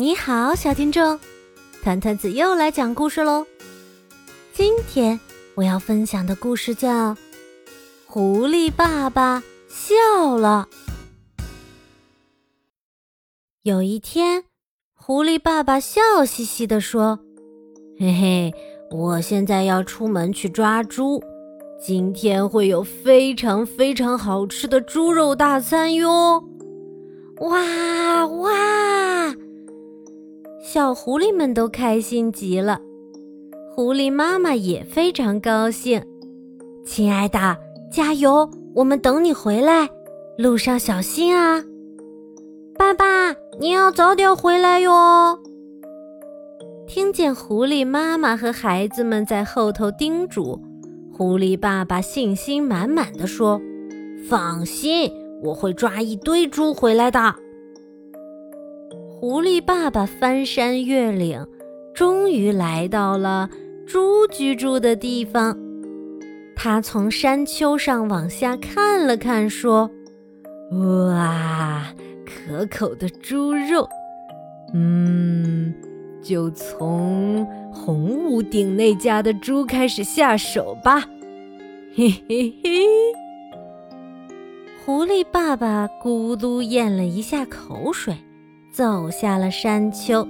你好，小听众，团团子又来讲故事喽。今天我要分享的故事叫《狐狸爸爸笑了》。有一天，狐狸爸爸笑嘻嘻地说：“嘿嘿，我现在要出门去抓猪，今天会有非常非常好吃的猪肉大餐哟！”哇哇！小狐狸们都开心极了，狐狸妈妈也非常高兴。亲爱的，加油！我们等你回来，路上小心啊！爸爸，你要早点回来哟。听见狐狸妈妈和孩子们在后头叮嘱，狐狸爸爸信心满满的说：“放心，我会抓一堆猪回来的。”狐狸爸爸翻山越岭，终于来到了猪居住的地方。他从山丘上往下看了看，说：“哇，可口的猪肉！嗯，就从红屋顶那家的猪开始下手吧。”嘿嘿嘿。狐狸爸爸咕噜咽了一下口水。走下了山丘，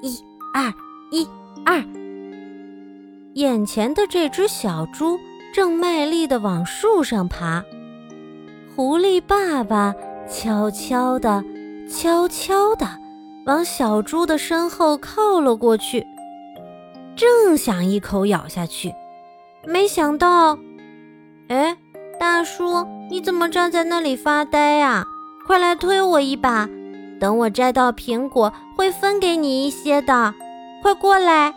一二一二，眼前的这只小猪正卖力地往树上爬。狐狸爸爸悄悄地、悄悄地往小猪的身后靠了过去，正想一口咬下去，没想到，哎，大叔，你怎么站在那里发呆呀？快来推我一把！等我摘到苹果，会分给你一些的。快过来！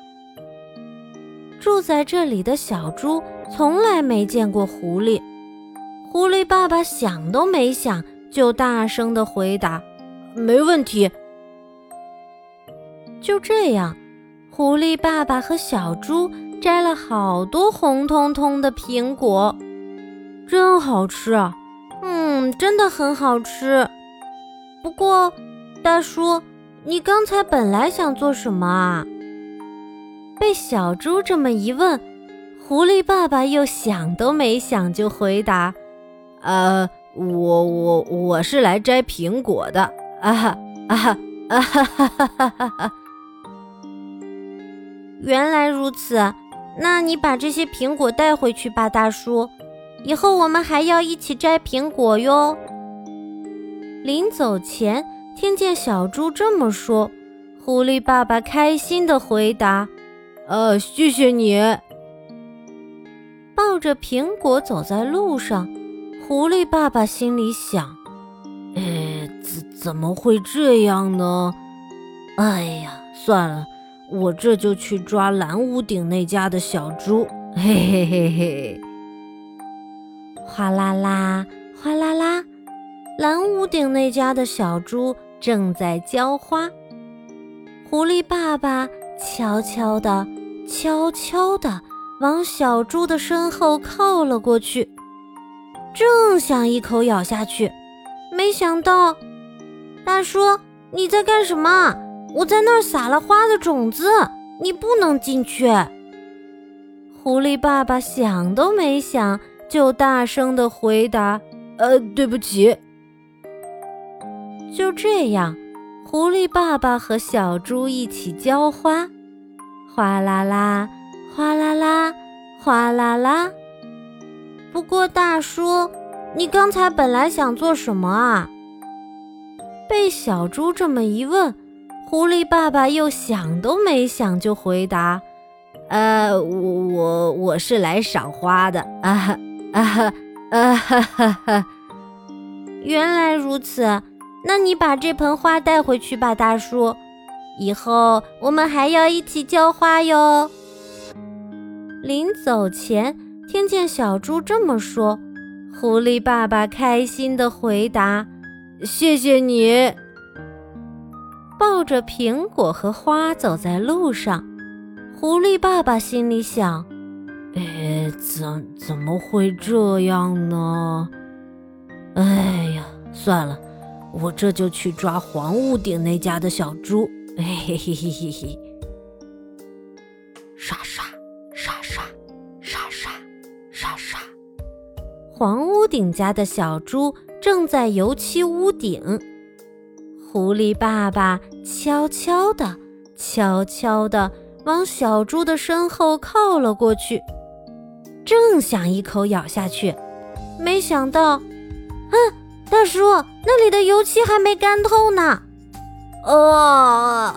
住在这里的小猪从来没见过狐狸。狐狸爸爸想都没想，就大声的回答：“没问题。”就这样，狐狸爸爸和小猪摘了好多红彤彤的苹果，真好吃啊！嗯，真的很好吃。不过。大叔，你刚才本来想做什么啊？被小猪这么一问，狐狸爸爸又想都没想就回答：“呃，我我我是来摘苹果的。”啊哈啊哈啊哈哈哈哈哈哈！原来如此，那你把这些苹果带回去吧，大叔。以后我们还要一起摘苹果哟。临走前。听见小猪这么说，狐狸爸爸开心地回答：“呃，谢谢你。”抱着苹果走在路上，狐狸爸爸心里想：“哎，怎怎么会这样呢？哎呀，算了，我这就去抓蓝屋顶那家的小猪。”嘿嘿嘿嘿，哗啦啦，哗啦啦。蓝屋顶那家的小猪正在浇花，狐狸爸爸悄悄地、悄悄地往小猪的身后靠了过去，正想一口咬下去，没想到，大叔你在干什么？我在那儿撒了花的种子，你不能进去。狐狸爸爸想都没想，就大声地回答：“呃，对不起。”就这样，狐狸爸爸和小猪一起浇花，哗啦啦，哗啦啦，哗啦啦。不过，大叔，你刚才本来想做什么啊？被小猪这么一问，狐狸爸爸又想都没想就回答：“呃，我我我是来赏花的啊哈啊哈啊哈哈哈！原来如此。”那你把这盆花带回去吧，大叔。以后我们还要一起浇花哟。临走前，听见小猪这么说，狐狸爸爸开心地回答：“谢谢你。”抱着苹果和花走在路上，狐狸爸爸心里想：“哎，怎怎么会这样呢？哎呀，算了。”我这就去抓黄屋顶那家的小猪。嘿嘿嘿嘿嘿嘿！沙沙沙沙沙沙沙沙，黄屋顶家的小猪正在油漆屋顶。狐狸爸爸悄悄的、悄悄的往小猪的身后靠了过去，正想一口咬下去，没想到，哼！大叔，那里的油漆还没干透呢。哦！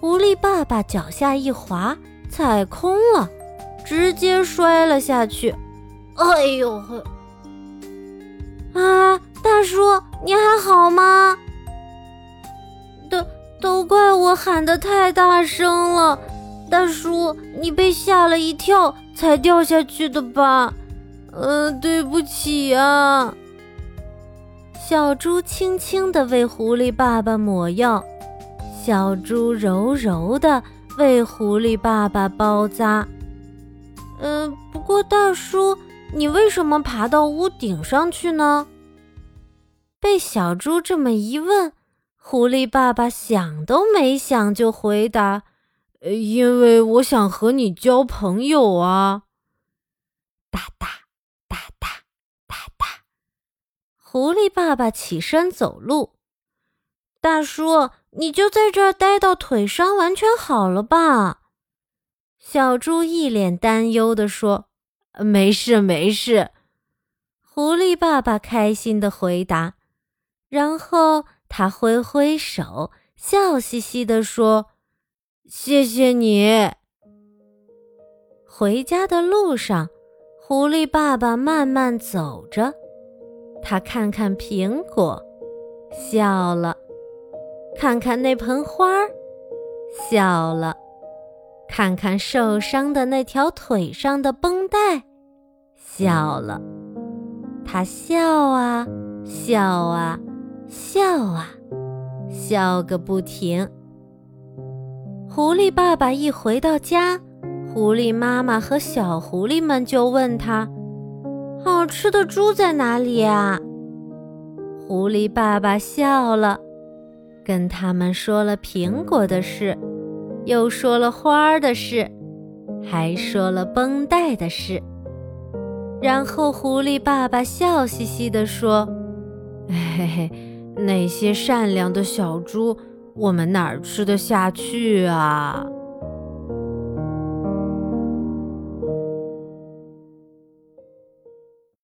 狐狸爸爸脚下一滑，踩空了，直接摔了下去。哎呦呵！啊，大叔，你还好吗？都都怪我喊得太大声了，大叔，你被吓了一跳才掉下去的吧？嗯，对不起啊。小猪轻轻地为狐狸爸爸抹药，小猪柔柔地为狐狸爸爸包扎。呃，不过大叔，你为什么爬到屋顶上去呢？被小猪这么一问，狐狸爸爸想都没想就回答：“因为我想和你交朋友啊。”哒哒。狐狸爸爸起身走路，大叔，你就在这儿待到腿伤完全好了吧？小猪一脸担忧地说：“没事，没事。”狐狸爸爸开心地回答，然后他挥挥手，笑嘻嘻地说：“谢谢你。”回家的路上，狐狸爸爸慢慢走着。他看看苹果，笑了；看看那盆花儿，笑了；看看受伤的那条腿上的绷带，笑了。他笑啊，笑啊，笑啊，笑个不停。狐狸爸爸一回到家，狐狸妈妈和小狐狸们就问他。好吃的猪在哪里啊？狐狸爸爸笑了，跟他们说了苹果的事，又说了花儿的事，还说了绷带的事。然后狐狸爸爸笑嘻嘻地说：“嘿嘿，那些善良的小猪，我们哪儿吃得下去啊？”